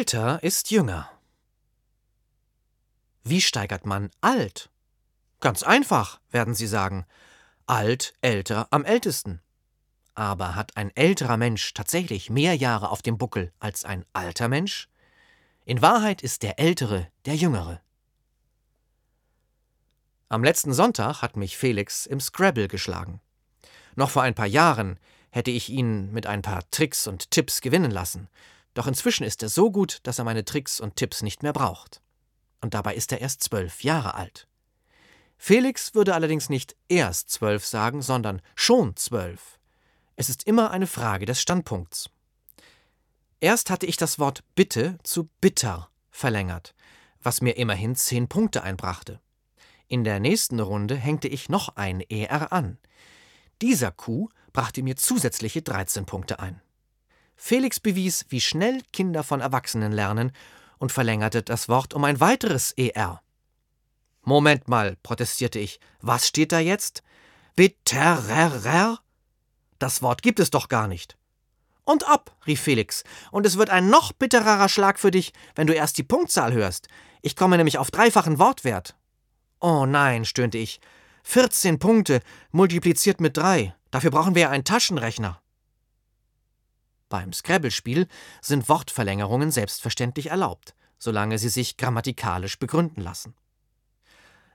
Älter ist jünger. Wie steigert man alt? Ganz einfach, werden Sie sagen. Alt, älter, am ältesten. Aber hat ein älterer Mensch tatsächlich mehr Jahre auf dem Buckel als ein alter Mensch? In Wahrheit ist der Ältere der Jüngere. Am letzten Sonntag hat mich Felix im Scrabble geschlagen. Noch vor ein paar Jahren hätte ich ihn mit ein paar Tricks und Tipps gewinnen lassen, doch inzwischen ist er so gut, dass er meine Tricks und Tipps nicht mehr braucht. Und dabei ist er erst zwölf Jahre alt. Felix würde allerdings nicht erst zwölf sagen, sondern schon zwölf. Es ist immer eine Frage des Standpunkts. Erst hatte ich das Wort bitte zu bitter verlängert, was mir immerhin zehn Punkte einbrachte. In der nächsten Runde hängte ich noch ein ER an. Dieser Coup brachte mir zusätzliche 13 Punkte ein. Felix bewies, wie schnell Kinder von Erwachsenen lernen und verlängerte das Wort um ein weiteres ER. Moment mal, protestierte ich. Was steht da jetzt? Bitterer? Das Wort gibt es doch gar nicht. Und ab, rief Felix, und es wird ein noch bittererer Schlag für dich, wenn du erst die Punktzahl hörst. Ich komme nämlich auf dreifachen Wortwert. Oh nein, stöhnte ich. 14 Punkte multipliziert mit drei. Dafür brauchen wir ja einen Taschenrechner. Beim Scrabble-Spiel sind Wortverlängerungen selbstverständlich erlaubt, solange sie sich grammatikalisch begründen lassen.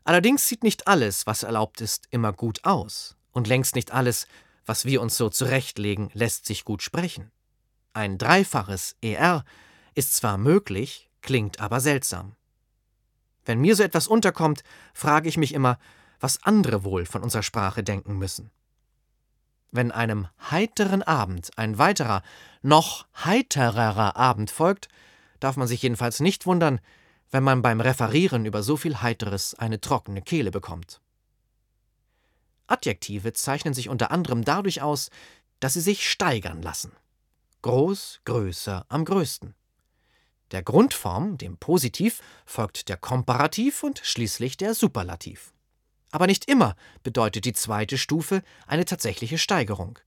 Allerdings sieht nicht alles, was erlaubt ist, immer gut aus, und längst nicht alles, was wir uns so zurechtlegen, lässt sich gut sprechen. Ein dreifaches ER ist zwar möglich, klingt aber seltsam. Wenn mir so etwas unterkommt, frage ich mich immer, was andere wohl von unserer Sprache denken müssen. Wenn einem heiteren Abend ein weiterer, noch heitererer Abend folgt, darf man sich jedenfalls nicht wundern, wenn man beim Referieren über so viel Heiteres eine trockene Kehle bekommt. Adjektive zeichnen sich unter anderem dadurch aus, dass sie sich steigern lassen. Groß, größer, am größten. Der Grundform, dem Positiv, folgt der Komparativ und schließlich der Superlativ. Aber nicht immer bedeutet die zweite Stufe eine tatsächliche Steigerung.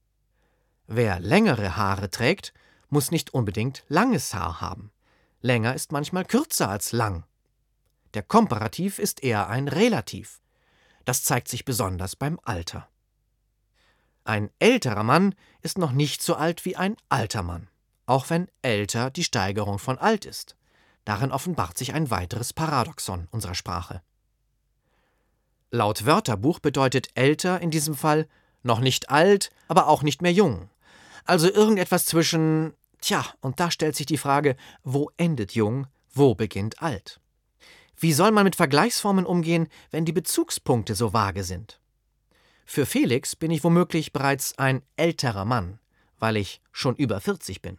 Wer längere Haare trägt, muss nicht unbedingt langes Haar haben. Länger ist manchmal kürzer als lang. Der Komparativ ist eher ein Relativ. Das zeigt sich besonders beim Alter. Ein älterer Mann ist noch nicht so alt wie ein alter Mann, auch wenn älter die Steigerung von alt ist. Darin offenbart sich ein weiteres Paradoxon unserer Sprache. Laut Wörterbuch bedeutet älter in diesem Fall noch nicht alt, aber auch nicht mehr jung. Also irgendetwas zwischen, tja, und da stellt sich die Frage, wo endet jung, wo beginnt alt? Wie soll man mit Vergleichsformen umgehen, wenn die Bezugspunkte so vage sind? Für Felix bin ich womöglich bereits ein älterer Mann, weil ich schon über 40 bin.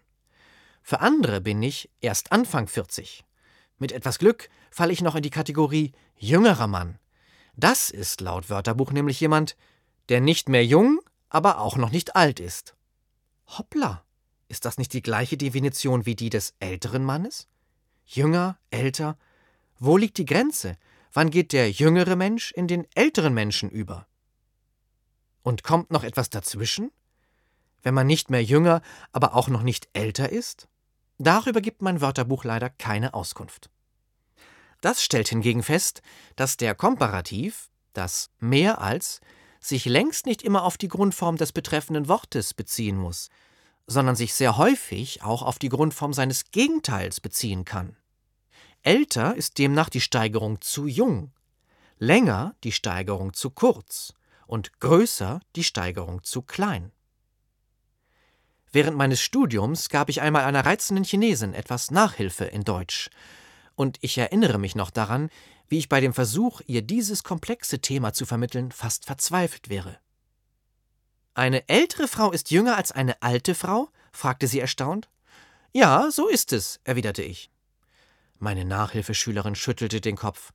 Für andere bin ich erst Anfang 40. Mit etwas Glück falle ich noch in die Kategorie jüngerer Mann, das ist laut Wörterbuch nämlich jemand, der nicht mehr jung, aber auch noch nicht alt ist. Hoppla, ist das nicht die gleiche Definition wie die des älteren Mannes? Jünger, älter, wo liegt die Grenze? Wann geht der jüngere Mensch in den älteren Menschen über? Und kommt noch etwas dazwischen? Wenn man nicht mehr jünger, aber auch noch nicht älter ist? Darüber gibt mein Wörterbuch leider keine Auskunft. Das stellt hingegen fest, dass der Komparativ, das mehr als, sich längst nicht immer auf die Grundform des betreffenden Wortes beziehen muss, sondern sich sehr häufig auch auf die Grundform seines Gegenteils beziehen kann. Älter ist demnach die Steigerung zu jung, länger die Steigerung zu kurz und größer die Steigerung zu klein. Während meines Studiums gab ich einmal einer reizenden Chinesin etwas Nachhilfe in Deutsch, und ich erinnere mich noch daran, wie ich bei dem Versuch, ihr dieses komplexe Thema zu vermitteln, fast verzweifelt wäre. Eine ältere Frau ist jünger als eine alte Frau? fragte sie erstaunt. Ja, so ist es, erwiderte ich. Meine Nachhilfeschülerin schüttelte den Kopf.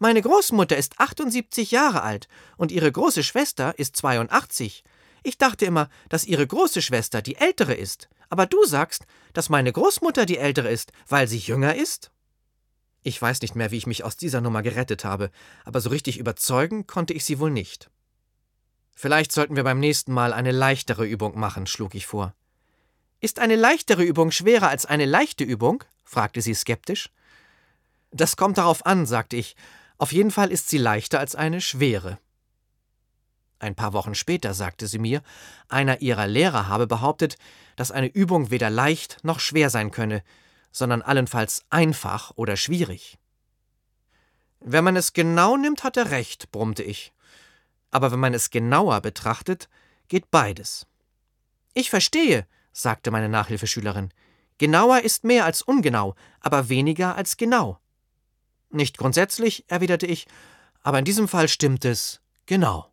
Meine Großmutter ist 78 Jahre alt und ihre große Schwester ist 82. Ich dachte immer, dass ihre große Schwester die ältere ist, aber du sagst, dass meine Großmutter die ältere ist, weil sie jünger ist? Ich weiß nicht mehr, wie ich mich aus dieser Nummer gerettet habe, aber so richtig überzeugen konnte ich sie wohl nicht. Vielleicht sollten wir beim nächsten Mal eine leichtere Übung machen, schlug ich vor. Ist eine leichtere Übung schwerer als eine leichte Übung? fragte sie skeptisch. Das kommt darauf an, sagte ich. Auf jeden Fall ist sie leichter als eine schwere. Ein paar Wochen später sagte sie mir, einer ihrer Lehrer habe behauptet, dass eine Übung weder leicht noch schwer sein könne, sondern allenfalls einfach oder schwierig. Wenn man es genau nimmt, hat er recht, brummte ich. Aber wenn man es genauer betrachtet, geht beides. Ich verstehe, sagte meine Nachhilfeschülerin. Genauer ist mehr als ungenau, aber weniger als genau. Nicht grundsätzlich, erwiderte ich, aber in diesem Fall stimmt es genau.